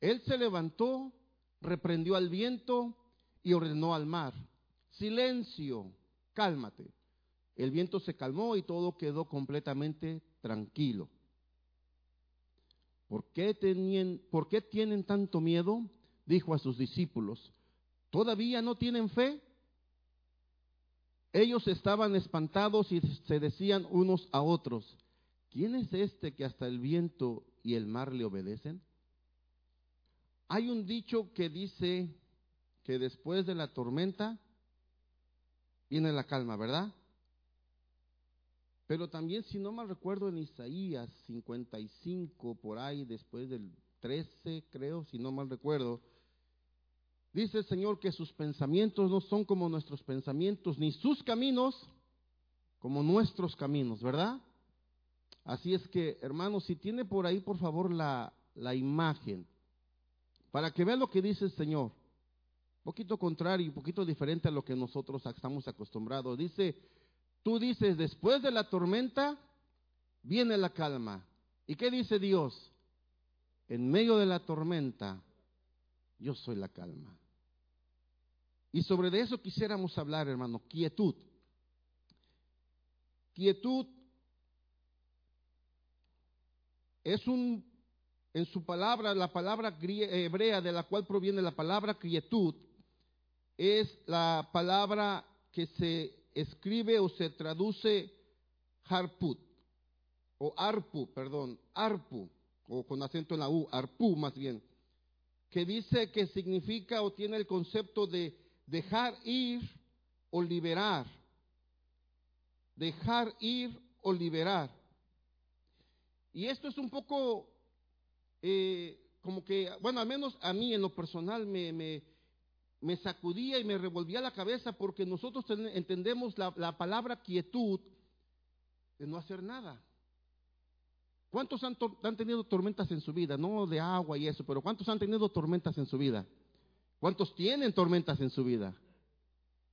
Él se levantó, reprendió al viento y ordenó al mar, silencio, cálmate. El viento se calmó y todo quedó completamente tranquilo. ¿Por qué, tenían, ¿Por qué tienen tanto miedo? Dijo a sus discípulos. ¿Todavía no tienen fe? Ellos estaban espantados y se decían unos a otros, ¿quién es este que hasta el viento y el mar le obedecen? Hay un dicho que dice que después de la tormenta viene la calma, ¿verdad? Pero también, si no mal recuerdo, en Isaías 55, por ahí, después del 13, creo, si no mal recuerdo, dice el Señor que sus pensamientos no son como nuestros pensamientos, ni sus caminos como nuestros caminos, ¿verdad? Así es que, hermanos, si tiene por ahí, por favor, la, la imagen, para que vean lo que dice el Señor. Un poquito contrario, un poquito diferente a lo que nosotros estamos acostumbrados. Dice, Tú dices, después de la tormenta viene la calma. ¿Y qué dice Dios? En medio de la tormenta, yo soy la calma. Y sobre de eso quisiéramos hablar, hermano, quietud. Quietud es un, en su palabra, la palabra hebrea de la cual proviene la palabra quietud, es la palabra que se escribe o se traduce harput, o arpu, perdón, arpu, o con acento en la U, arpu más bien, que dice que significa o tiene el concepto de dejar ir o liberar. Dejar ir o liberar. Y esto es un poco eh, como que, bueno, al menos a mí en lo personal me, me, sacudía y me revolvía la cabeza porque nosotros entendemos la, palabra quietud de no hacer nada. ¿Cuántos han, han, tenido tormentas en su vida? No de agua y eso, pero ¿cuántos han tenido tormentas en su vida? ¿Cuántos tienen tormentas en su vida?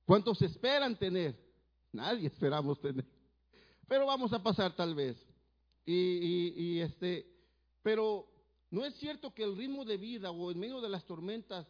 ¿Cuántos esperan tener? Nadie esperamos tener. Pero vamos a pasar tal vez. Y, este, pero no es cierto que el ritmo de vida o en medio de las tormentas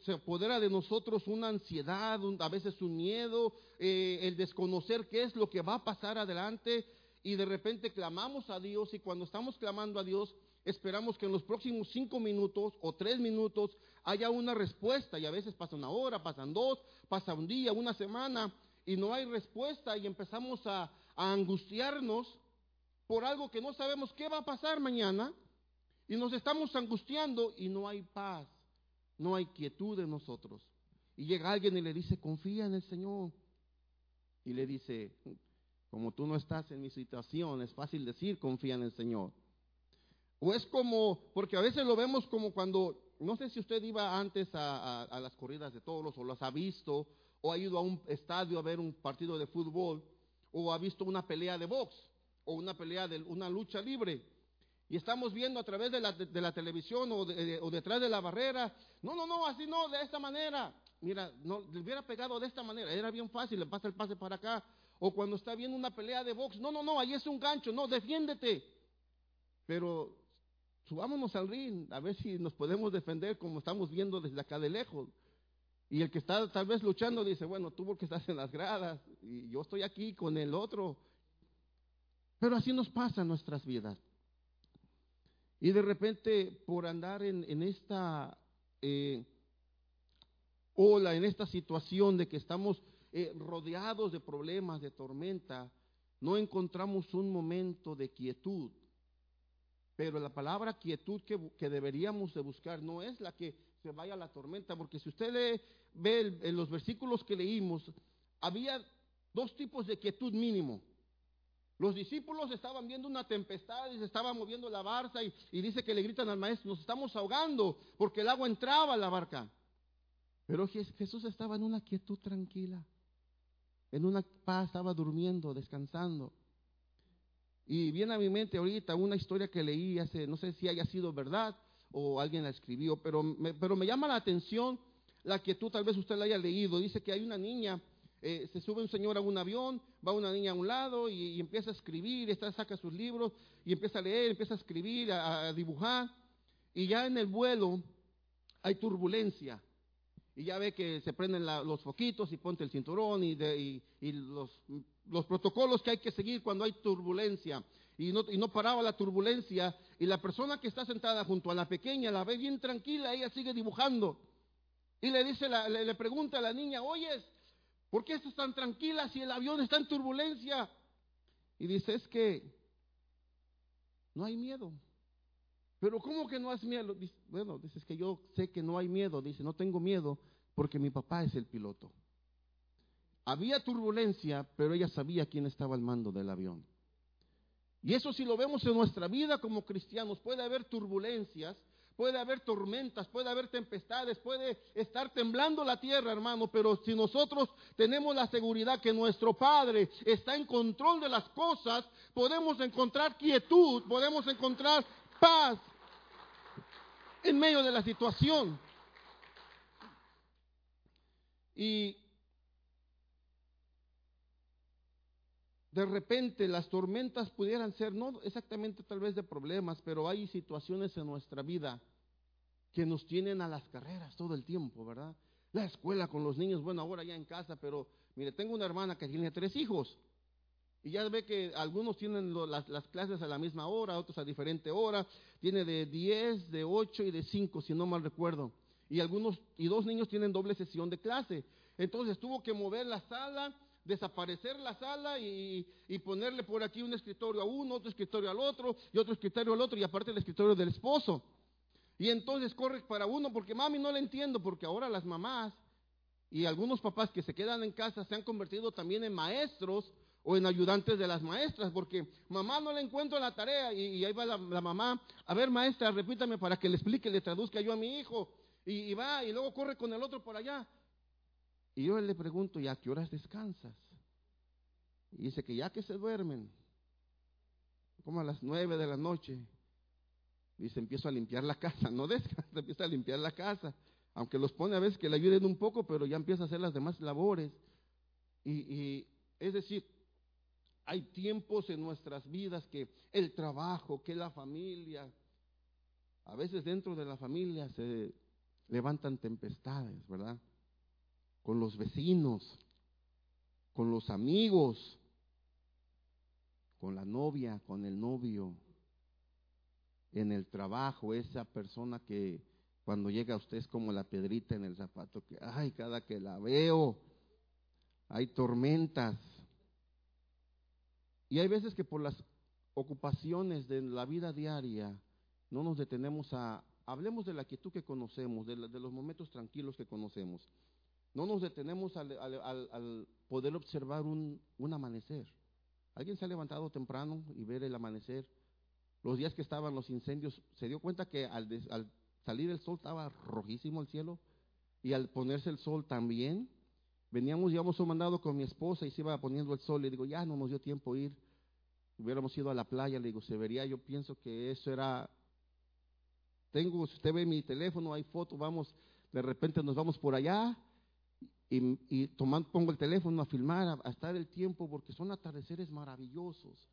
se apodera de nosotros una ansiedad, a veces un miedo, eh, el desconocer qué es lo que va a pasar adelante y de repente clamamos a Dios y cuando estamos clamando a Dios esperamos que en los próximos cinco minutos o tres minutos haya una respuesta y a veces pasa una hora, pasan dos, pasa un día, una semana y no hay respuesta y empezamos a angustiarnos por algo que no sabemos qué va a pasar mañana y nos estamos angustiando y no hay paz no hay quietud en nosotros. Y llega alguien y le dice, confía en el Señor. Y le dice, como tú no estás en mi situación, es fácil decir, confía en el Señor. O es como, porque a veces lo vemos como cuando, no sé si usted iba antes a, las corridas de toros o las ha visto, o ha ido a un estadio a ver un partido de fútbol, o ha visto una pelea de box, o una pelea de una lucha libre y estamos viendo a través de la, de la televisión o, o, detrás de la barrera, no, no, no, así no, de esta manera. Mira, no, le hubiera pegado de esta manera, era bien fácil, le pasa el pase para acá. O cuando está viendo una pelea de box, no, no, no, ahí es un gancho, no, defiéndete. Pero subámonos al ring, a ver si nos podemos defender como estamos viendo desde acá de lejos. Y el que está tal vez luchando dice, bueno, tú porque estás en las gradas y yo estoy aquí con el otro. Pero así nos pasa nuestras vidas. Y de repente, por andar en, esta eh, ola, en esta situación de que estamos eh, rodeados de problemas, de tormenta, no encontramos un momento de quietud. Pero la palabra quietud que, deberíamos de buscar no es la que se vaya a la tormenta, porque si usted lee, ve en los versículos que leímos, había dos tipos de quietud mínimo. Los discípulos estaban viendo una tempestad y se estaba moviendo la barca y, dice que le gritan al maestro, nos estamos ahogando porque el agua entraba a la barca. Pero Jesús estaba en una quietud tranquila, en una paz, estaba durmiendo, descansando. Y viene a mi mente ahorita una historia que leí hace, no sé si haya sido verdad o alguien la escribió, pero me, pero me llama la atención la quietud, tal vez usted la haya leído. Dice que hay una niña eh, se sube un señor a un avión, va una niña a un lado y, empieza a escribir, está, saca sus libros y empieza a leer, empieza a escribir, a, dibujar. Y ya en el vuelo hay turbulencia. Y ya ve que se prenden los foquitos y ponte el cinturón y, los, los, protocolos que hay que seguir cuando hay turbulencia. Y no, y no, paraba la turbulencia. Y la persona que está sentada junto a la pequeña la ve bien tranquila, ella sigue dibujando. Y le dice, le, le, pregunta a la niña, oyes, ¿Por qué estás tan tranquila si el avión está en turbulencia? Y dice, es que no hay miedo. Pero ¿cómo que no has miedo? bueno, dice, que yo sé que no hay miedo. Dice, no tengo miedo porque mi papá es el piloto. Había turbulencia, pero ella sabía quién estaba al mando del avión. Y eso si lo vemos en nuestra vida como cristianos, puede haber turbulencias, puede haber tormentas, puede haber tempestades, puede estar temblando la tierra, hermano, pero si nosotros tenemos la seguridad que nuestro Padre está en control de las cosas, podemos encontrar quietud, podemos encontrar paz en medio de la situación. Y de repente las tormentas pudieran ser, no exactamente tal vez de problemas, pero hay situaciones en nuestra vida que nos tienen a las carreras todo el tiempo, ¿verdad? La escuela con los niños, bueno, ahora ya en casa, pero mire, tengo una hermana que tiene tres hijos. Y ya ve que algunos tienen las, las, clases a la misma hora, otros a diferente hora. Tiene de 10, de 8 y de 5, si no mal recuerdo. Y algunos, y dos niños tienen doble sesión de clase. Entonces tuvo que mover la sala desaparecer la sala y, ponerle por aquí un escritorio a uno, otro escritorio al otro y otro escritorio al otro y aparte el escritorio del esposo. Y entonces corre para uno porque mami no le entiendo porque ahora las mamás y algunos papás que se quedan en casa se han convertido también en maestros o en ayudantes de las maestras, porque mamá no le encuentro la tarea y, ahí va la, mamá, a ver maestra, repítame para que le explique, le traduzca yo a mi hijo, y, y, va y luego corre con el otro por allá. Y yo le pregunto, ¿y a qué horas descansas? Y dice que ya que se duermen, como a las nueve de la noche, dice, empiezo a limpiar la casa, no descansa, empieza a limpiar la casa, aunque los pone a veces que le ayuden un poco, pero ya empieza a hacer las demás labores. Y, y es decir, hay tiempos en nuestras vidas que el trabajo, que la familia, a veces dentro de la familia se levantan tempestades, ¿verdad? Con los vecinos, con los amigos, con la novia, con el novio, en el trabajo, esa persona que cuando llega a usted es como la pedrita en el zapato, que, ay, cada que la veo, hay tormentas. Y hay veces que por las ocupaciones de la vida diaria no nos detenemos a, hablemos de la quietud que conocemos, de, de los momentos tranquilos que conocemos. No nos detenemos al, poder observar un, amanecer. ¿Alguien se ha levantado temprano y ver el amanecer? Los días que estaban los incendios, ¿se dio cuenta que al, salir el sol estaba rojísimo el cielo? Y al ponerse el sol también. Veníamos, llevamos un mandado con mi esposa y se iba poniendo el sol. Le digo, ya no nos dio tiempo ir. Hubiéramos ido a la playa, le digo, se vería. Yo pienso que eso era. Tengo, si usted ve mi teléfono, hay fotos, vamos, de repente nos vamos por allá y, tomando, pongo el teléfono a filmar, a, estar el tiempo, porque son atardeceres maravillosos.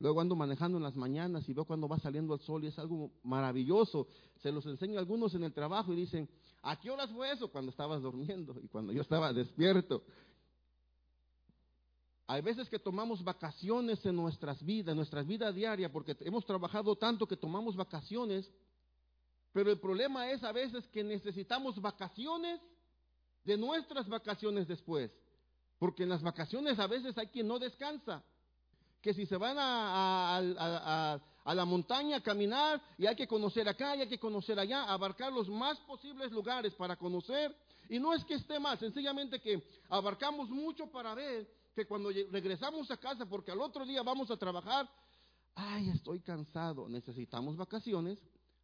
Luego ando manejando en las mañanas y veo cuando va saliendo el sol y es algo maravilloso. Se los enseño a algunos en el trabajo y dicen, ¿a qué horas fue eso? Cuando estabas durmiendo y cuando yo estaba despierto. Hay veces que tomamos vacaciones en nuestras vidas, en nuestra vida diaria, porque hemos trabajado tanto que tomamos vacaciones, pero el problema es a veces que necesitamos vacaciones de nuestras vacaciones después. Porque en las vacaciones a veces hay quien no descansa. Que si se van a, la montaña a caminar y hay que conocer acá y hay que conocer allá, abarcar los más posibles lugares para conocer. Y no es que esté mal, sencillamente que abarcamos mucho para ver que cuando regresamos a casa, porque al otro día vamos a trabajar, ay, estoy cansado, necesitamos vacaciones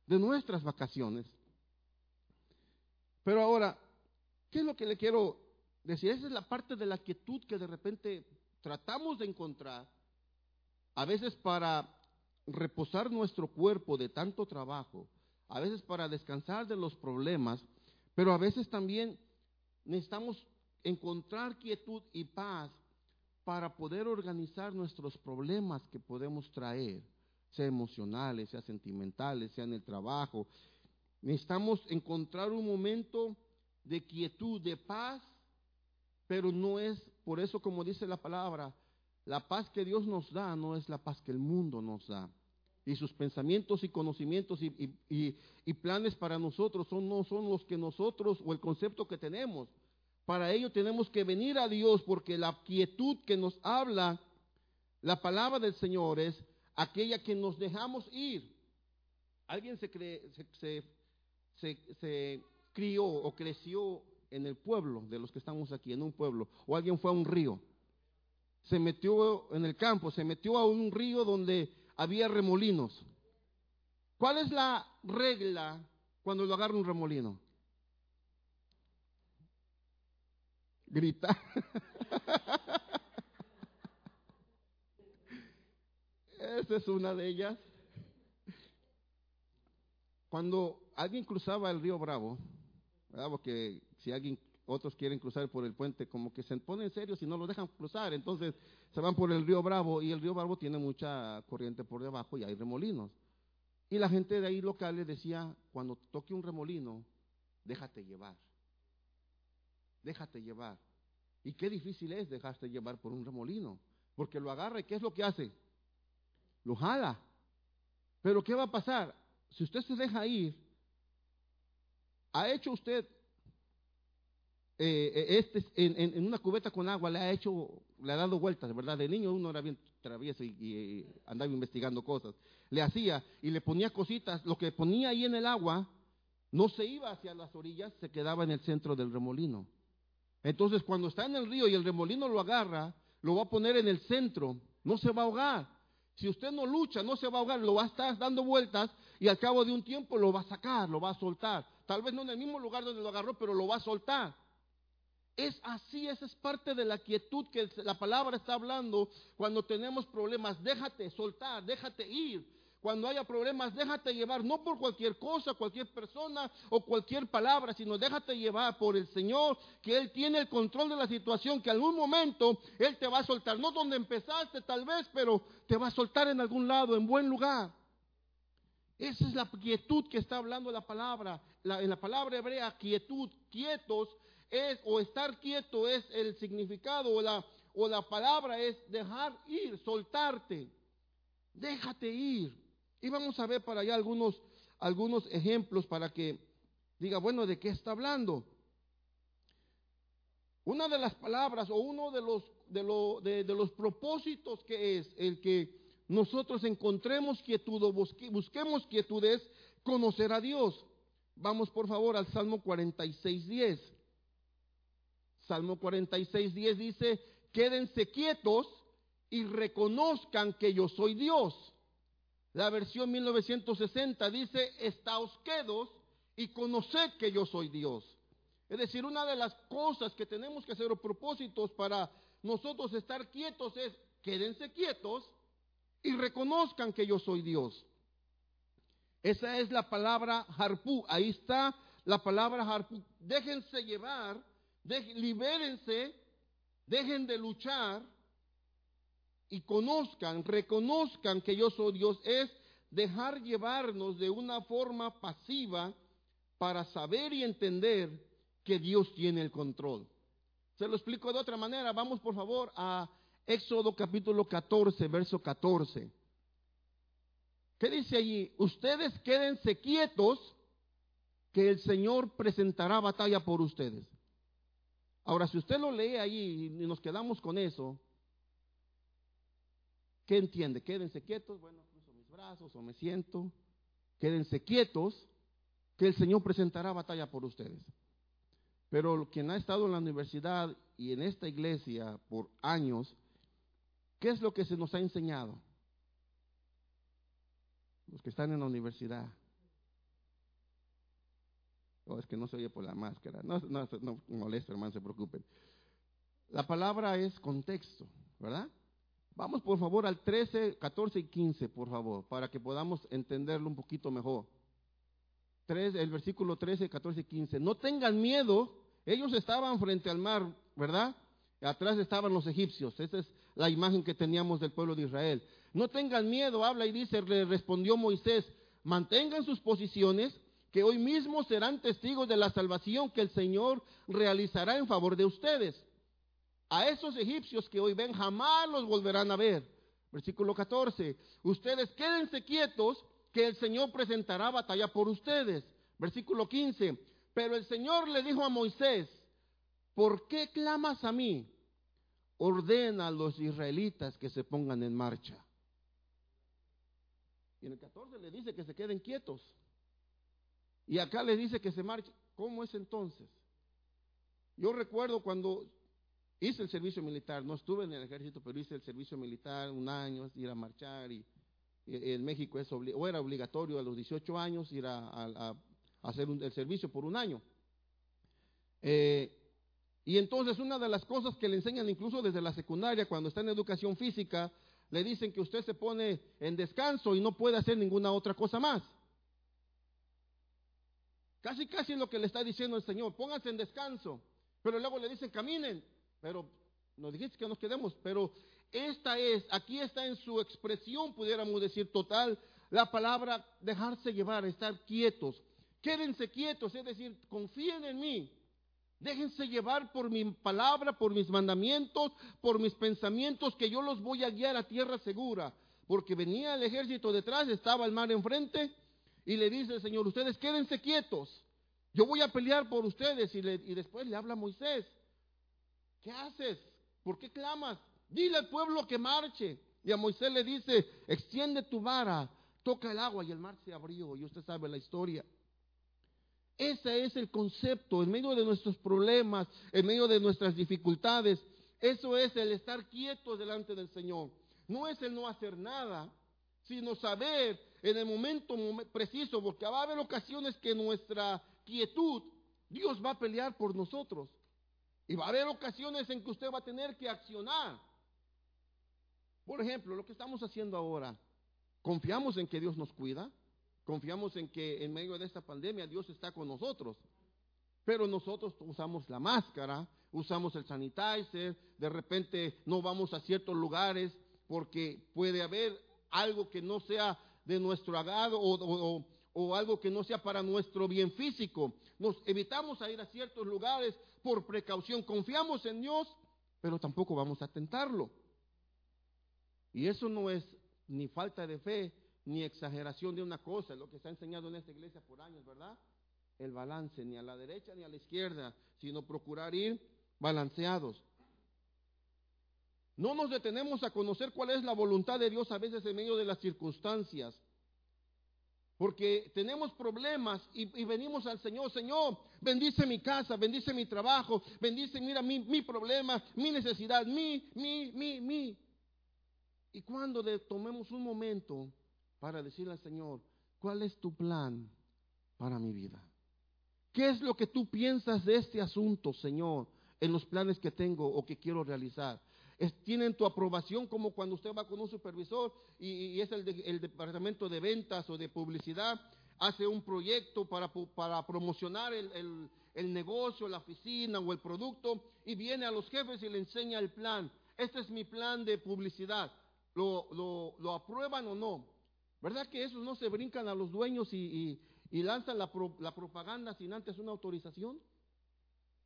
de nuestras vacaciones. Pero ahora, ¿Qué es lo que le quiero decir? Esa es la parte de la quietud que de repente tratamos de encontrar, a veces para reposar nuestro cuerpo de tanto trabajo, a veces para descansar de los problemas, pero a veces también necesitamos encontrar quietud y paz para poder organizar nuestros problemas que podemos traer, sea emocionales, sea sentimentales, sea en el trabajo. Necesitamos encontrar un momento de quietud, de paz, pero no es, por eso como dice la palabra, la paz que Dios nos da no es la paz que el mundo nos da. Y sus pensamientos y conocimientos y, planes para nosotros son, no son los que nosotros o el concepto que tenemos. Para ello tenemos que venir a Dios porque la quietud que nos habla la palabra del Señor es aquella que nos dejamos ir. ¿Alguien se, se, se crió o creció en el pueblo de los que estamos aquí, en un pueblo? ¿O alguien fue a un río? Se metió en el campo, se metió a un río donde había remolinos. ¿Cuál es la regla cuando lo agarra un remolino? grita. Esa es una de ellas. Cuando alguien cruzaba el río Bravo, porque si alguien, otros quieren cruzar por el puente, como que se pone en serio si no lo dejan cruzar, entonces se van por el río Bravo y el río Bravo tiene mucha corriente por debajo y hay remolinos. Y la gente de ahí local le decía, cuando toque un remolino, déjate llevar déjate llevar. Y qué difícil es dejarse llevar por un remolino, porque lo agarra y ¿qué es lo que hace? Lo jala. Pero ¿qué va a pasar? Si usted se deja ir, ha hecho usted eh, eh, este, en, una cubeta con agua, le ha hecho, le ha dado vueltas, ¿verdad? De niño uno era bien travieso y, andaba investigando cosas. Le hacía y le ponía cositas, lo que ponía ahí en el agua no se iba hacia las orillas, se quedaba en el centro del remolino. Entonces, cuando está en el río y el remolino lo agarra, lo va a poner en el centro, no se va a ahogar. Si usted no lucha, no se va a ahogar, lo va a estar dando vueltas y al cabo de un tiempo lo va a sacar, lo va a soltar. Tal vez no en el mismo lugar donde lo agarró, pero lo va a soltar. Es así, esa es parte de la quietud que la palabra está hablando cuando tenemos problemas. Déjate soltar, déjate ir, cuando haya problemas, déjate llevar, no por cualquier cosa, cualquier persona o cualquier palabra, sino déjate llevar por el Señor, que Él tiene el control de la situación, que algún momento Él te va a soltar, no donde empezaste tal vez, pero te va a soltar en algún lado, en buen lugar. Esa es la quietud que está hablando la palabra. en la palabra hebrea, quietud, quietos, es, o estar quieto es el significado, o la, o la palabra es dejar ir, soltarte. Déjate ir. Y vamos a ver para allá algunos, algunos ejemplos para que diga, bueno, ¿de qué está hablando? Una de las palabras o uno de los, de, de, los propósitos que es el que nosotros encontremos quietud o busquemos quietud es conocer a Dios. Vamos por favor al Salmo 46.10. Salmo 46.10 dice, quédense quietos y reconozcan que yo soy Dios. La versión 1960 dice, estáos quedos y conoced que yo soy Dios. Es decir, una de las cosas que tenemos que hacer o propósitos para nosotros estar quietos es, quédense quietos y reconozcan que yo soy Dios. Esa es la palabra harpú. Ahí está la palabra harpú. Déjense llevar, libérense, dejen de luchar y conozcan, reconozcan que yo soy Dios, es dejar llevarnos de una forma pasiva para saber y entender que Dios tiene el control. Se lo explico de otra manera. Vamos por favor a Éxodo capítulo 14, verso 14. ¿Qué dice allí? Ustedes quédense quietos que el Señor presentará batalla por ustedes. Ahora, si usted lo lee allí y nos quedamos con eso, ¿Qué entiende? Quédense quietos, bueno, cruzo mis brazos o me siento. Quédense quietos, que el Señor presentará batalla por ustedes. Pero quien ha estado en la universidad y en esta iglesia por años, ¿qué es lo que se nos ha enseñado? Los que están en la universidad. Oh, es que no se oye por la máscara. No, no, no hermano, se preocupen. La palabra es contexto, ¿verdad? Vamos por favor al 13, 14 y 15, por favor, para que podamos entenderlo un poquito mejor. el versículo 13, 14 y 15. No tengan miedo, ellos estaban frente al mar ¿verdad? Atrás estaban los egipcios. Esa es la imagen que teníamos del pueblo de Israel. No tengan miedo, habla y dice, le respondió Moisés, mantengan sus posiciones, que hoy mismo serán testigos de la salvación que el Señor realizará en favor de ustedes. A esos egipcios que hoy ven jamás los volverán a ver. Versículo 14. Ustedes quédense quietos que el Señor presentará batalla por ustedes. Versículo 15. Pero el Señor le dijo a Moisés, ¿por qué clamas a mí? Ordena a los israelitas que se pongan en marcha. Y en el 14 le dice que se queden quietos. Y acá le dice que se marchen. ¿Cómo es entonces? Yo recuerdo cuando hice el servicio militar, no estuve en el ejército, pero hice el servicio militar un año, ir a marchar y, en México es o era obligatorio a los 18 años ir a, hacer el servicio por un año. Eh, y entonces una de las cosas que le enseñan incluso desde la secundaria, cuando está en educación física, le dicen que usted se pone en descanso y no puede hacer ninguna otra cosa más. Casi, casi es lo que le está diciendo el Señor, pónganse en descanso. Pero luego le dicen, caminen. Pero nos dijiste que nos quedemos. Pero esta es, aquí está en su expresión, pudiéramos decir total, la palabra dejarse llevar, estar quietos. Quédense quietos, es decir, confíen en mí. Déjense llevar por mi palabra, por mis mandamientos, por mis pensamientos, que yo los voy a guiar a tierra segura. Porque venía el ejército detrás, estaba el mar enfrente, y le dice Señor, ustedes quédense quietos. Yo voy a pelear por ustedes. Y, y después le habla Moisés. ¿Qué haces? ¿Por qué clamas? Dile al pueblo que marche. Y a Moisés le dice, extiende tu vara, toca el agua y el mar se abrió. Y usted sabe la historia. Ese es el concepto, en medio de nuestros problemas, en medio de nuestras dificultades. Eso es el estar quietos delante del Señor. No es el no hacer nada, sino saber en el momento preciso, porque va a haber ocasiones que nuestra quietud, Dios va a pelear por nosotros. Y va a haber ocasiones en que usted va a tener que accionar. Por ejemplo, lo que estamos haciendo ahora, confiamos en que Dios nos cuida, Confiamos en que en medio de esta pandemia Dios está con nosotros. Pero nosotros usamos la máscara, usamos el sanitizer, de repente no vamos a ciertos lugares porque puede haber algo que no sea de nuestro agrado o, o, algo que no sea para nuestro bien físico. Nos evitamos a ir a ciertos lugares por precaución. Confiamos en Dios, pero tampoco vamos a tentarlo. Y eso no es ni falta de fe, ni exageración de una cosa, lo que se ha enseñado en esta iglesia por años, ¿verdad? El balance, ni a la derecha ni a la izquierda, sino procurar ir balanceados. No nos detenemos a conocer cuál es la voluntad de Dios a veces en medio de las circunstancias. Porque tenemos problemas y, venimos al Señor, Señor, bendice mi casa, bendice mi trabajo, bendice, mira mi, mi problema, mi necesidad, mi, mi, mi, mi. Y cuando tomemos un momento para decirle al Señor, ¿cuál es tu plan para mi vida? ¿Qué es lo que tú piensas de este asunto, Señor, en los planes que tengo o que quiero realizar? tienen tu aprobación como cuando usted va con un supervisor y, es el, departamento de ventas o de publicidad, hace un proyecto para, para promocionar el, negocio, la oficina o el producto y viene a los jefes y le enseña el plan. Este es mi plan de publicidad. ¿Lo, lo, lo aprueban o no? ¿Verdad que esos no se brincan a los dueños y, lanzan la, la propaganda sin antes una autorización?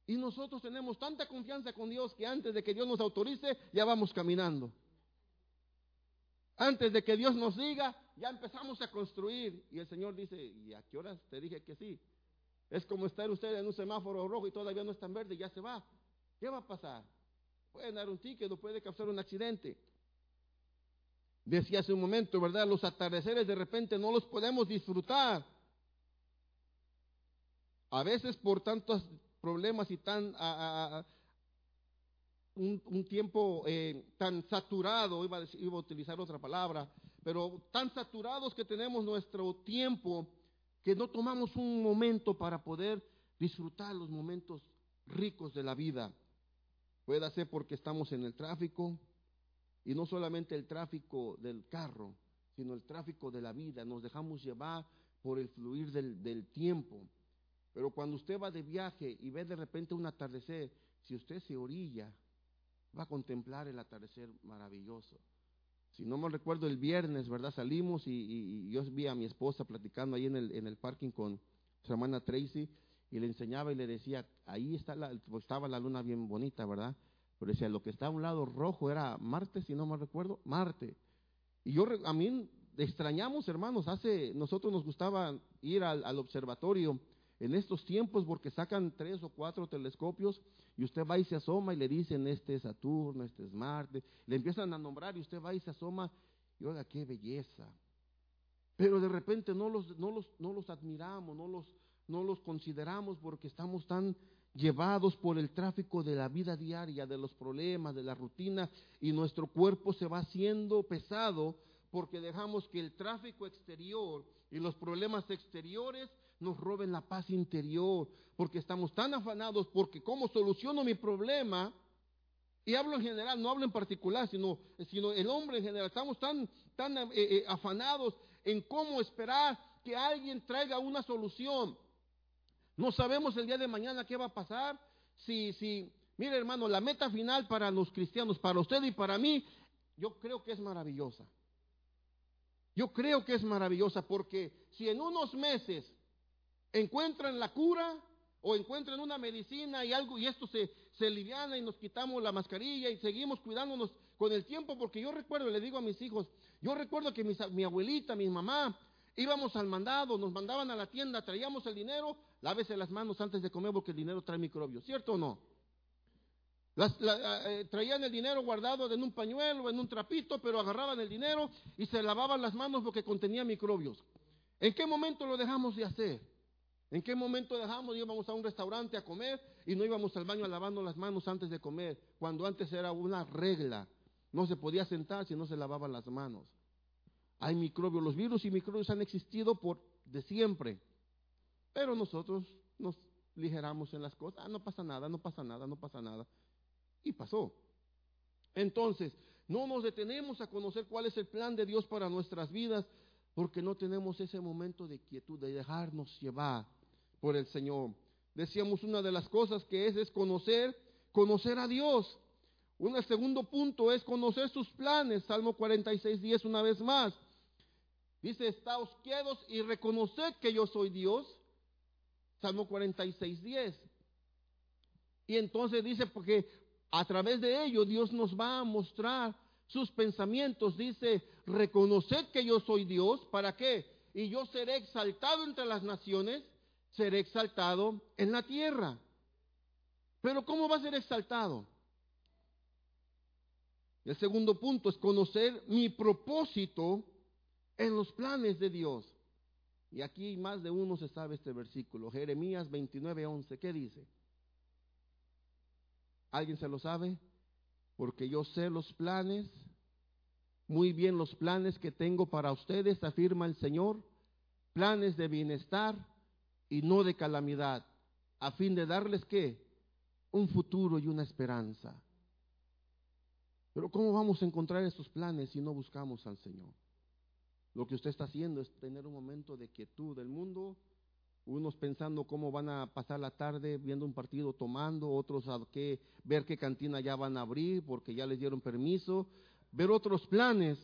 Y nosotros tenemos tanta confianza con Dios que antes de que Dios nos autorice, ya vamos caminando. Antes de que Dios nos diga, ya empezamos a construir. Y el Señor dice, ¿y a qué horas te dije que sí? Es como estar usted en un semáforo rojo y todavía no está en verde y ya se va. ¿Qué va a pasar? Puede dar un ticket o puede causar un accidente. Decía hace un momento, ¿verdad? Los atardeceres de repente no los podemos disfrutar. A veces por tantos problemas y tan un, tiempo eh, tan saturado, iba a, iba a utilizar otra palabra, pero tan saturados que tenemos nuestro tiempo que no tomamos un momento para poder disfrutar los momentos ricos de la vida. Puede ser porque estamos en el tráfico, y no solamente el tráfico del carro, sino el tráfico de la vida. Nos dejamos llevar por el fluir del, tiempo. Pero cuando usted va de viaje y ve de repente un atardecer, si usted se orilla, va a contemplar el atardecer maravilloso. Si no me recuerdo, el viernes, ¿verdad? Salimos y, yo vi a mi esposa platicando ahí en el, en el parking con su hermana Tracy y le enseñaba y le decía, ahí está pues, estaba la luna bien bonita, ¿verdad? Pero decía, lo que está a un lado rojo era Marte, si no me recuerdo, Marte. Y yo, a mí, extrañamos, hermanos, hace, nosotros nos gustaba ir al, observatorio en estos tiempos porque sacan tres o cuatro telescopios y usted va y se asoma y le dicen, este es Saturno, este es Marte, le empiezan a nombrar y usted va y se asoma y oiga, qué belleza. Pero de repente no los, no los, no los admiramos, no los, no los consideramos porque estamos tan llevados por el tráfico de la vida diaria, de los problemas, de la rutina, y nuestro cuerpo se va haciendo pesado porque dejamos que el tráfico exterior y los problemas exteriores nos roben la paz interior, porque estamos tan afanados porque cómo soluciono mi problema, y hablo en general, no hablo en particular, sino, sino el hombre en general, estamos tan, tan eh, eh, afanados en cómo esperar que alguien traiga una solución. No sabemos el día de mañana qué va a pasar. Si, si, mire hermano, la meta final para los cristianos, para usted y para mí, yo creo que es maravillosa. Yo creo que es maravillosa porque si en unos meses encuentran la cura o encuentran una medicina y algo y esto se, se liviana y nos quitamos la mascarilla y seguimos cuidándonos con el tiempo, porque yo recuerdo, le digo a mis hijos, yo recuerdo que mi abuelita, mi mamá, íbamos al mandado, nos mandaban a la tienda, traíamos el dinero lávese las manos antes de comer porque el dinero trae microbios, ¿cierto o no? Eh, traían el dinero guardado en un pañuelo, en un trapito, pero agarraban el dinero y se lavaban las manos porque contenía microbios. ¿En qué momento lo dejamos de hacer? ¿En qué momento dejamos, íbamos a un restaurante a comer y no íbamos al baño lavando las manos antes de comer? Cuando antes era una regla. No se podía sentar si no se lavaban las manos. Hay microbios. Los virus y microbios han existido por de siempre. Pero nosotros nos ligeramos en las cosas. Ah, no pasa nada, no pasa nada, no pasa nada. Y pasó. Entonces, no nos detenemos a conocer cuál es el plan de Dios para nuestras vidas, porque no tenemos ese momento de quietud, de dejarnos llevar por el Señor. Decíamos una de las cosas que es, es conocer, conocer a Dios. Un segundo punto es conocer sus planes. Salmo 46, 10 una vez más. Dice, estáos quietos y reconoced que yo soy Dios. Salmo 46, 10. Y entonces dice, porque a través de ello Dios nos va a mostrar sus pensamientos. Dice, reconoced que yo soy Dios, ¿para qué? Y yo seré exaltado entre las naciones, seré exaltado en la tierra. Pero ¿cómo va a ser exaltado? El segundo punto es conocer mi propósito en los planes de Dios. Y aquí más de uno se sabe este versículo, Jeremías 29, 11. ¿Qué dice? ¿Alguien se lo sabe? Porque yo sé los planes, muy bien los planes que tengo para ustedes, afirma el Señor, planes de bienestar y no de calamidad, a fin de darles qué? Un futuro y una esperanza. Pero ¿cómo vamos a encontrar esos planes si no buscamos al Señor? Lo que usted está haciendo es tener un momento de quietud del mundo, unos pensando cómo van a pasar la tarde viendo un partido tomando, otros a qué, ver qué cantina ya van a abrir porque ya les dieron permiso, ver otros planes,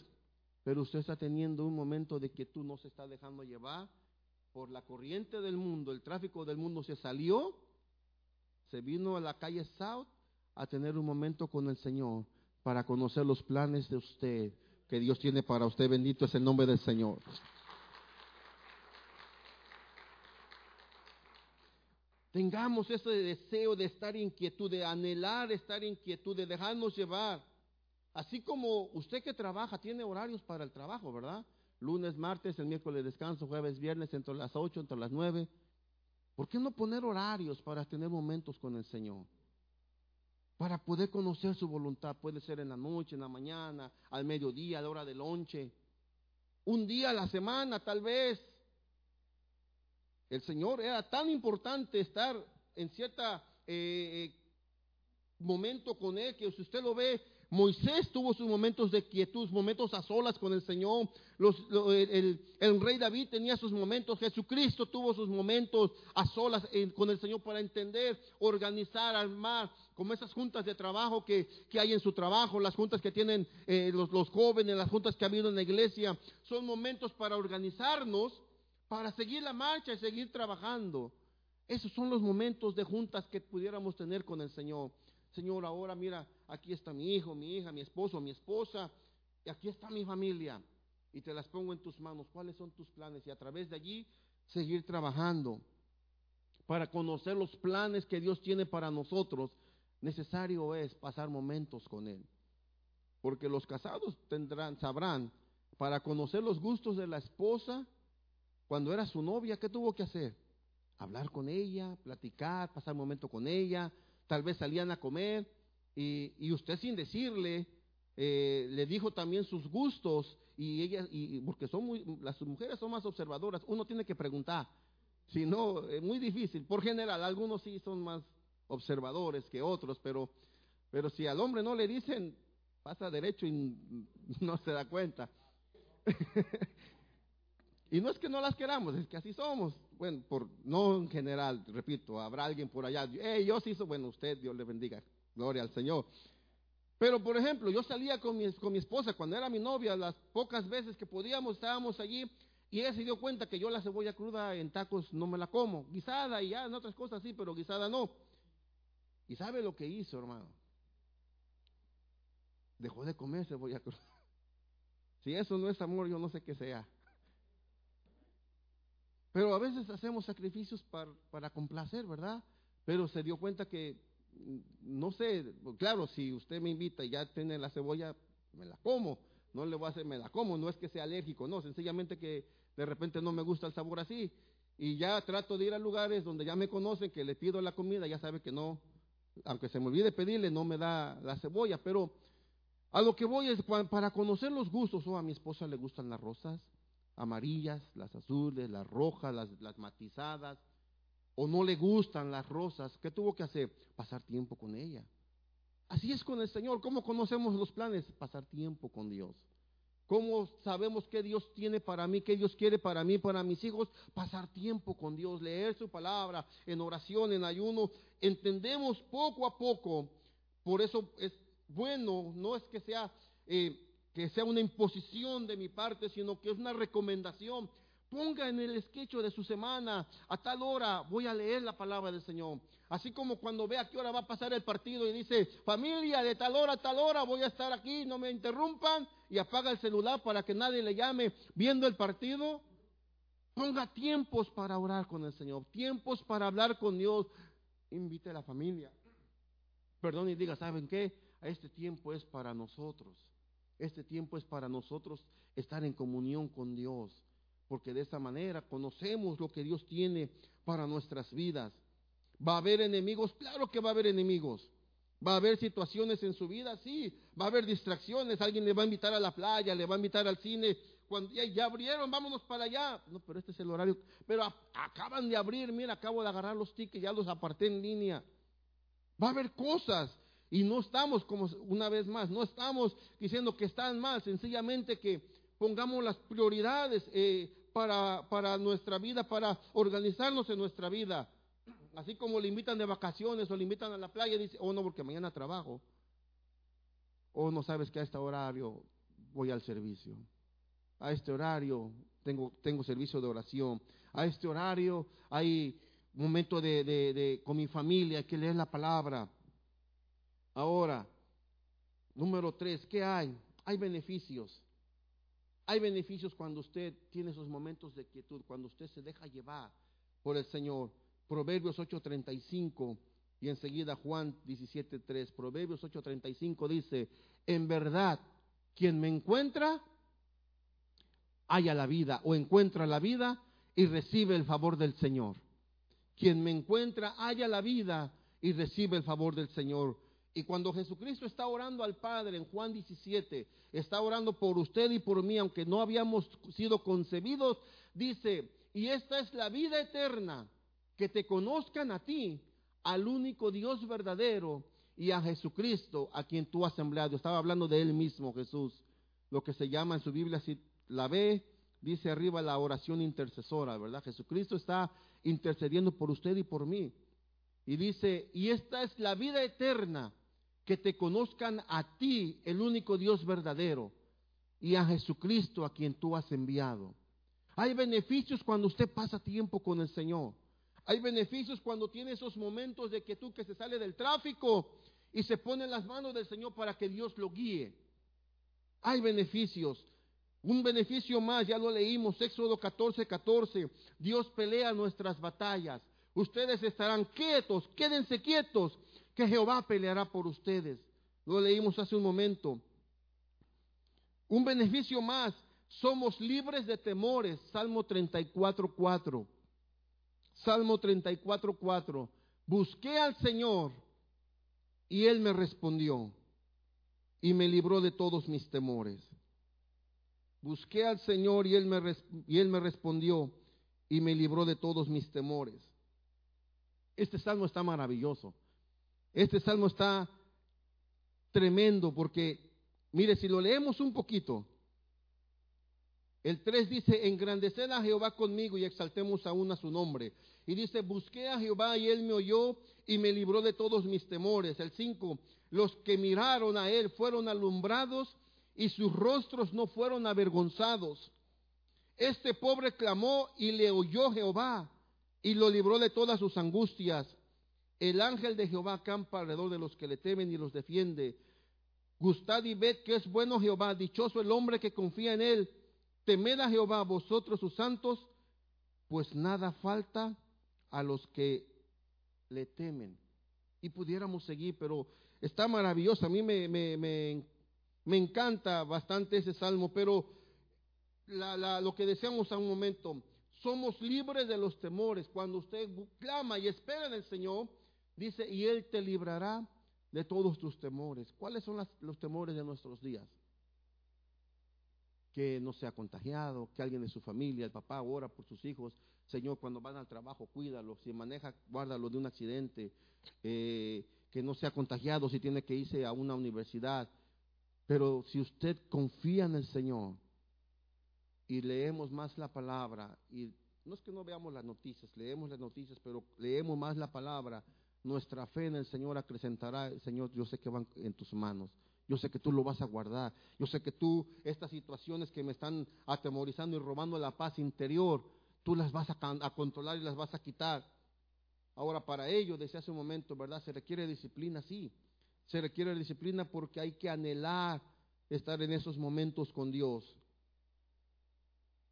pero usted está teniendo un momento de quietud, no se está dejando llevar por la corriente del mundo, el tráfico del mundo se salió, se vino a la calle South a tener un momento con el Señor para conocer los planes de usted, que Dios tiene para usted. Bendito es el nombre del Señor. Tengamos ese deseo de estar en quietud, de anhelar estar en quietud, de dejarnos llevar. Así como usted que trabaja, tiene horarios para el trabajo, ¿verdad? Lunes, martes, el miércoles descanso, jueves, viernes, entre las 8, entre las 9. ¿Por qué no poner horarios para tener momentos con el Señor? Para poder conocer su voluntad. Puede ser en la noche, en la mañana, al mediodía, a la hora del lonche. Un día a la semana, tal vez. El Señor era tan importante estar en cierto eh, eh, momento con Él que si usted lo ve, Moisés tuvo sus momentos de quietud, momentos a solas con el Señor. Los, el, el, rey David tenía sus momentos. Jesucristo tuvo sus momentos a solas con el Señor para entender, organizar, armar, como esas juntas de trabajo que, que hay en su trabajo, las juntas que tienen eh, los, los jóvenes, las juntas que ha habido en la iglesia. Son momentos para organizarnos, para seguir la marcha y seguir trabajando. Esos son los momentos de juntas que pudiéramos tener con el Señor. Señor, ahora mira, aquí está mi hijo, mi hija, mi esposo, mi esposa, y aquí está mi familia, y te las pongo en tus manos. ¿Cuáles son tus planes? Y a través de allí seguir trabajando para conocer los planes que Dios tiene para nosotros. Necesario es pasar momentos con Él. Porque los casados tendrán, sabrán, para conocer los gustos de la esposa, cuando era su novia, ¿qué tuvo que hacer? Hablar con ella, platicar, pasar momento con ella, tal vez salían a comer y, usted sin decirle eh, le dijo también sus gustos y ella y porque son muy las mujeres son más observadoras uno tiene que preguntar si no es muy difícil por general algunos sí son más observadores que otros pero pero si al hombre no le dicen pasa derecho y no se da cuenta y no es que no las queramos es que así somos bueno, por, no en general, repito, habrá alguien por allá, hey, yo sí hizo, bueno, usted, Dios le bendiga, gloria al Señor. Pero, por ejemplo, yo salía con mi, con mi esposa cuando era mi novia, las pocas veces que podíamos, estábamos allí, y ella se dio cuenta que yo la cebolla cruda en tacos no me la como, guisada y ya en otras cosas sí, pero guisada no. ¿Y sabe lo que hizo, hermano? Dejó de comer cebolla. Si eso no es amor, yo no sé qué sea. Pero a veces hacemos sacrificios para, para complacer, ¿verdad? Pero se dio cuenta que, mm, no sé, claro, si usted me invita y ya tiene la cebolla, me la como. No le voy a hacer, me la como. No es que sea alérgico, no, sencillamente que de repente no me gusta el sabor así. Y ya trato de ir a lugares donde ya me conocen, que le pido la comida, ya sabe que no, aunque se me olvide pedirle, no me da la cebolla. Pero a lo que voy es para conocer los gustos. o oh, a mi esposa le gustan las rosas, amarillas, las azules, las rojas, las, matizadas, o no le gustan las rosas, ¿qué tuvo que hacer? Pasar tiempo con ella. Así es con el Señor. ¿Cómo conocemos los planes? Pasar tiempo con Dios. ¿Cómo sabemos qué Dios tiene para mí, qué Dios quiere para mí, para mis hijos? Pasar tiempo con Dios, leer su palabra en oración, en ayuno. Entendemos poco a poco. Por eso es bueno, no es que sea eh, que sea una imposición de mi parte, sino que es una recomendación. Ponga en el esquecho de su semana, a tal hora voy a leer la palabra del Señor. Así como cuando ve a qué hora va a pasar el partido y dice, familia, de tal hora a tal hora voy a estar aquí, no me interrumpan, y apaga el celular para que nadie le llame viendo el partido. Ponga tiempos para orar con el Señor, tiempos para hablar con Dios. Invite a la familia. Perdón y diga, ¿saben qué? Este tiempo es para nosotros. Este tiempo es para nosotros estar en comunión con Dios, porque de esa manera conocemos lo que Dios tiene para nuestras vidas. ¿Va a haber enemigos? Claro que va a haber enemigos. ¿Va a haber situaciones en su vida? Sí. ¿Va a haber distracciones? Alguien le va a invitar a la playa, le va a invitar al cine. Cuando ya, abrieron, vámonos para allá. No, pero este es el horario. Pero acaban de abrir, mira, acabo de agarrar los tickets, ya los aparté en línea. Va a haber cosas y no estamos, como una vez más, no estamos diciendo que están mal, sencillamente que pongamos las prioridades eh, para, para nuestra vida, para organizarnos en nuestra vida. Así como le invitan de vacaciones o le invitan a la playa, dice, oh no, porque mañana trabajo. O oh, no sabes que a este horario voy al servicio. A este horario tengo, tengo servicio de oración. A este horario hay momento de, de, con mi familia, hay que leer la palabra. Ahora, número tres, ¿qué hay? Hay beneficios. Hay beneficios cuando usted tiene esos momentos de quietud, cuando usted se deja llevar por el Señor. Proverbios 8:35 y enseguida Juan 17:3. Proverbios 8:35 dice, en verdad, quien me encuentra, haya la vida o encuentra la vida y recibe el favor del Señor. Quien me encuentra, haya la vida y recibe el favor del Señor. Y cuando Jesucristo está orando al Padre en Juan 17, está orando por usted y por mí, aunque no habíamos sido concebidos, dice, y esta es la vida eterna, que te conozcan a ti, al único Dios verdadero, y a Jesucristo a quien tú has empleado. Estaba hablando de él mismo, Jesús. Lo que se llama en su Biblia, si la ve, dice arriba la oración intercesora, ¿verdad? Jesucristo está intercediendo por usted y por mí. Y dice, y esta es la vida eterna, que te conozcan a ti, el único Dios verdadero, y a Jesucristo a quien tú has enviado. Hay beneficios cuando usted pasa tiempo con el Señor. Hay beneficios cuando tiene esos momentos de que tú que se sale del tráfico y se pone en las manos del Señor para que Dios lo guíe. Hay beneficios. Un beneficio más, ya lo leímos, Éxodo 14, 14. Dios pelea nuestras batallas. Ustedes estarán quietos, quédense quietos, que Jehová peleará por ustedes. Lo leímos hace un momento. Un beneficio más, somos libres de temores. Salmo 34, 4. Salmo 34, 4. Busqué al Señor y Él me respondió y me libró de todos mis temores. Busqué al Señor y Él me, y él me respondió y me libró de todos mis temores. Este salmo está maravilloso. Este salmo está tremendo porque, mire, si lo leemos un poquito, el 3 dice, engrandeced a Jehová conmigo y exaltemos aún a su nombre. Y dice, busqué a Jehová y él me oyó y me libró de todos mis temores. El 5, los que miraron a él fueron alumbrados y sus rostros no fueron avergonzados. Este pobre clamó y le oyó Jehová y lo libró de todas sus angustias. El ángel de Jehová acampa alrededor de los que le temen y los defiende. Gustad y ved que es bueno Jehová, dichoso el hombre que confía en él. Temed a Jehová vosotros sus santos, pues nada falta a los que le temen. Y pudiéramos seguir, pero está maravilloso. A mí me, me, me, encanta bastante ese salmo, pero lo que deseamos a un momento, somos libres de los temores. Cuando usted clama y espera en el Señor, dice, y Él te librará de todos tus temores. ¿Cuáles son los temores de nuestros días? que no sea contagiado, que alguien de su familia, el papá ora por sus hijos, Señor, cuando van al trabajo, cuídalo, si maneja, guárdalo de un accidente, eh, que no sea contagiado si tiene que irse a una universidad. Pero si usted confía en el Señor y leemos más la palabra, y no es que no veamos las noticias, leemos las noticias, pero leemos más la palabra, nuestra fe en el Señor acrecentará, Señor, yo sé que van en tus manos. Yo sé que tú lo vas a guardar. Yo sé que tú, estas situaciones que me están atemorizando y robando la paz interior, tú las vas a, controlar y las vas a quitar. Ahora, para ello, decía hace un momento, ¿verdad? Se requiere disciplina, sí. Se requiere disciplina porque hay que anhelar estar en esos momentos con Dios.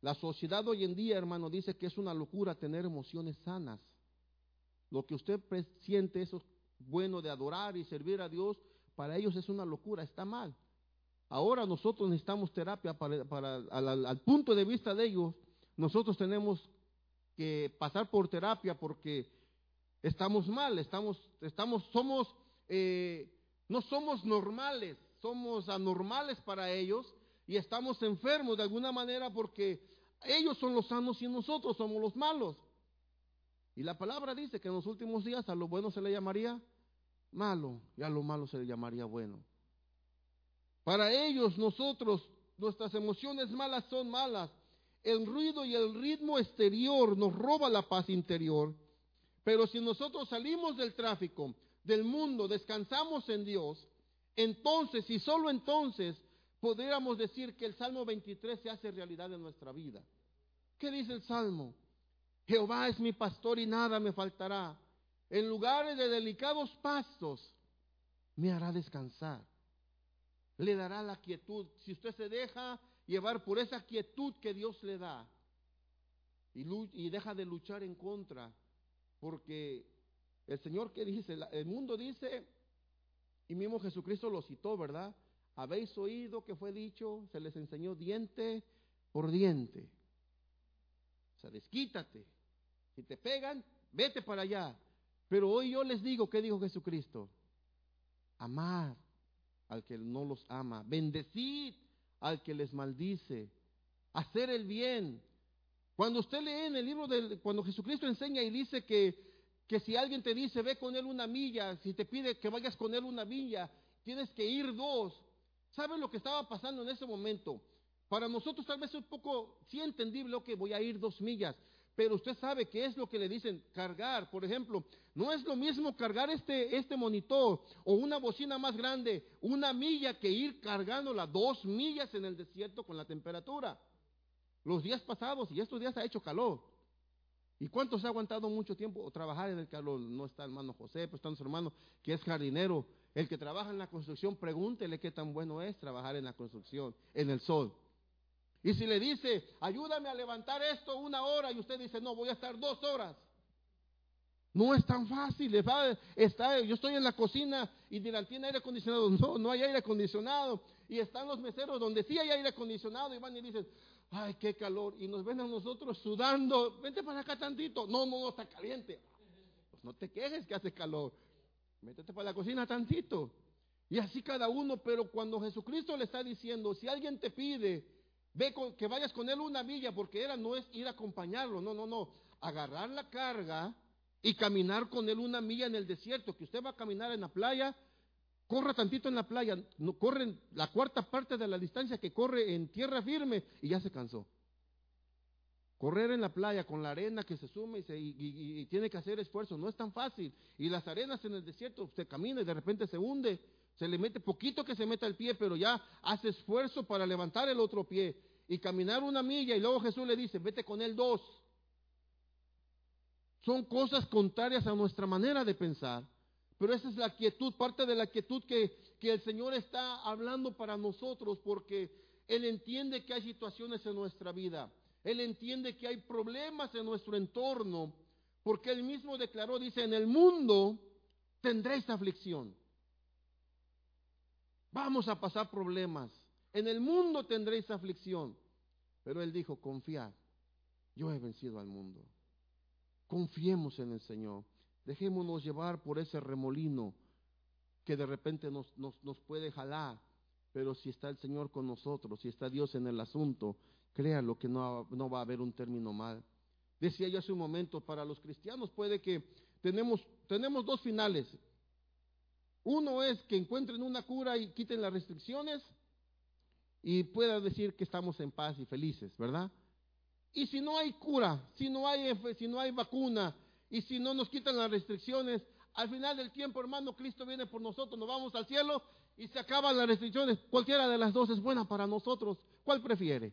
La sociedad hoy en día, hermano, dice que es una locura tener emociones sanas. Lo que usted siente, eso bueno de adorar y servir a Dios, para ellos es una locura, está mal. Ahora nosotros necesitamos terapia para, al, punto de vista de ellos, nosotros tenemos que pasar por terapia porque estamos mal, estamos, estamos, somos, eh, no somos normales, somos anormales para ellos y estamos enfermos de alguna manera porque ellos son los sanos y nosotros somos los malos. Y la palabra dice que en los últimos días a lo bueno se le llamaría malo y a lo malo se le llamaría bueno. Para ellos, nosotros, nuestras emociones malas son malas. El ruido y el ritmo exterior nos roba la paz interior. Pero si nosotros salimos del tráfico, del mundo, descansamos en Dios, entonces y solo entonces podríamos decir que el Salmo 23 se hace realidad en nuestra vida. ¿Qué dice el Salmo? Jehová es mi pastor y nada me faltará en lugares de delicados pastos, me hará descansar. Le dará la quietud. Si usted se deja llevar por esa quietud que Dios le da y, deja de luchar en contra, porque el Señor que dice, el mundo dice, y mismo Jesucristo lo citó, ¿verdad? Habéis oído que fue dicho, se les enseñó diente por diente. Desquítate. Si te pegan, vete para allá. Pero hoy yo les digo, ¿qué dijo Jesucristo? Amar al que no los ama, bendecid al que les maldice, hacer el bien. Cuando usted lee en el libro de, cuando Jesucristo enseña y dice que, que si alguien te dice ve con él una milla, si te pide que vayas con él una milla, tienes que ir dos. ¿Saben lo que estaba pasando en ese momento? Para nosotros tal vez es un poco, sí entendible, que voy a ir dos millas, pero usted sabe qué es lo que le dicen cargar. Por ejemplo, no es lo mismo cargar este, este monitor o una bocina más grande, una milla, que ir cargándola dos millas en el desierto con la temperatura. Los días pasados y estos días ha hecho calor. ¿Y cuántos ha aguantado mucho tiempo trabajar en el calor? No está el hermano José, pues está nuestro hermano que es jardinero. El que trabaja en la construcción, pregúntele qué tan bueno es trabajar en la construcción, en el sol. Y si le dice, ayúdame a levantar esto una hora, y usted dice, no, voy a estar dos horas. No es tan fácil. Está, yo estoy en la cocina y dirán, ¿tiene aire acondicionado? No, no hay aire acondicionado. Y están los meseros donde sí hay aire acondicionado y van y dicen, ay, qué calor. Y nos ven a nosotros sudando, vente para acá tantito. No, no, no, está caliente. Pues no te quejes que hace calor. Métete para la cocina tantito. Y así cada uno, pero cuando Jesucristo le está diciendo, si alguien te pide, ve que vayas con él una milla, porque era no es ir a acompañarlo, no, no, no, agarrar la carga y caminar con él una milla en el desierto, que usted va a caminar en la playa, corra tantito en la playa, no, corre la cuarta parte de la distancia que corre en tierra firme y ya se cansó. Correr en la playa con la arena que se sume y, se, y, tiene que hacer esfuerzo, no es tan fácil. Y las arenas en el desierto, usted camina y de repente se hunde, se le mete poquito que se meta el pie, pero ya hace esfuerzo para levantar el otro pie y caminar una milla y luego Jesús le dice, vete con él dos. Son cosas contrarias a nuestra manera de pensar, pero esa es la quietud, parte de la quietud que, el Señor está hablando para nosotros, porque Él entiende que hay situaciones en nuestra vida, Él entiende que hay problemas en nuestro entorno, porque Él mismo declaró, dice, en el mundo tendréis aflicción. Vamos a pasar problemas. En el mundo tendréis aflicción. Pero Él dijo, confiad, yo he vencido al mundo. Confiemos en el Señor. Dejémonos llevar por ese remolino que de repente nos, nos, puede jalar. Pero si está el Señor con nosotros, si está Dios en el asunto, créalo que no, no va a haber un término mal. Decía yo hace un momento, para los cristianos puede que tenemos, tenemos dos finales. Uno es que encuentren una cura y quiten las restricciones y puedan decir que estamos en paz y felices, ¿verdad? Y si no hay cura, si no hay, si no hay vacuna y si no nos quitan las restricciones, al final del tiempo, hermano, Cristo viene por nosotros, nos vamos al cielo y se acaban las restricciones. Cualquiera de las dos es buena para nosotros. ¿Cuál prefiere?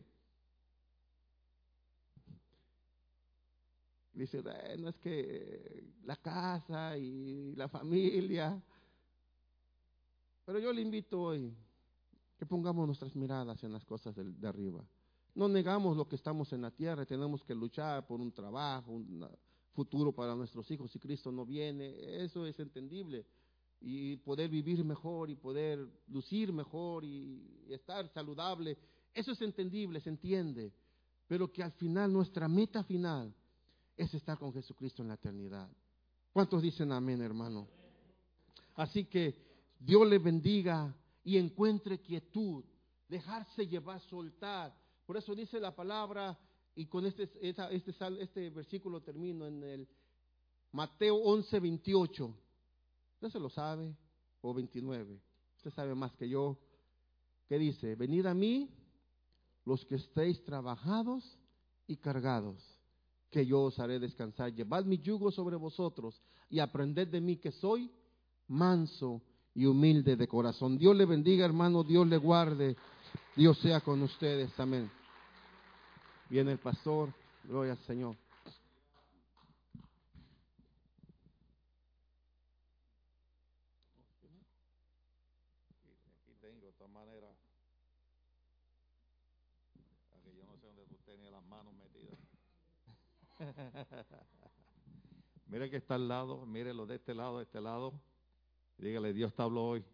Dice, no es que la casa y la familia. Pero yo le invito hoy que pongamos nuestras miradas en las cosas de arriba. No negamos lo que estamos en la tierra, tenemos que luchar por un trabajo, un futuro para nuestros hijos. Si Cristo no viene, eso es entendible. Y poder vivir mejor y poder lucir mejor y estar saludable, eso es entendible, se entiende. Pero que al final, nuestra meta final es estar con Jesucristo en la eternidad. ¿Cuántos dicen amén, hermano? Así que Dios le bendiga y encuentre quietud, dejarse llevar, soltar por eso dice la palabra, y con este, este, este versículo termino en el Mateo 11, 28. Usted se lo sabe, o 29. Usted sabe más que yo. ¿Qué dice? Venid a mí los que estéis trabajados y cargados, que yo os haré descansar. Llevad mi yugo sobre vosotros y aprended de mí que soy manso y humilde de corazón. Dios le bendiga, hermano, Dios le guarde, Dios sea con ustedes. Amén. Viene el pastor, gloria al Señor. Aquí tengo de todas maneras, aquí yo no sé dónde tú tenías las manos metidas. mire que está al lado, mire lo de este lado, de este lado. Dígale, Dios te habló hoy.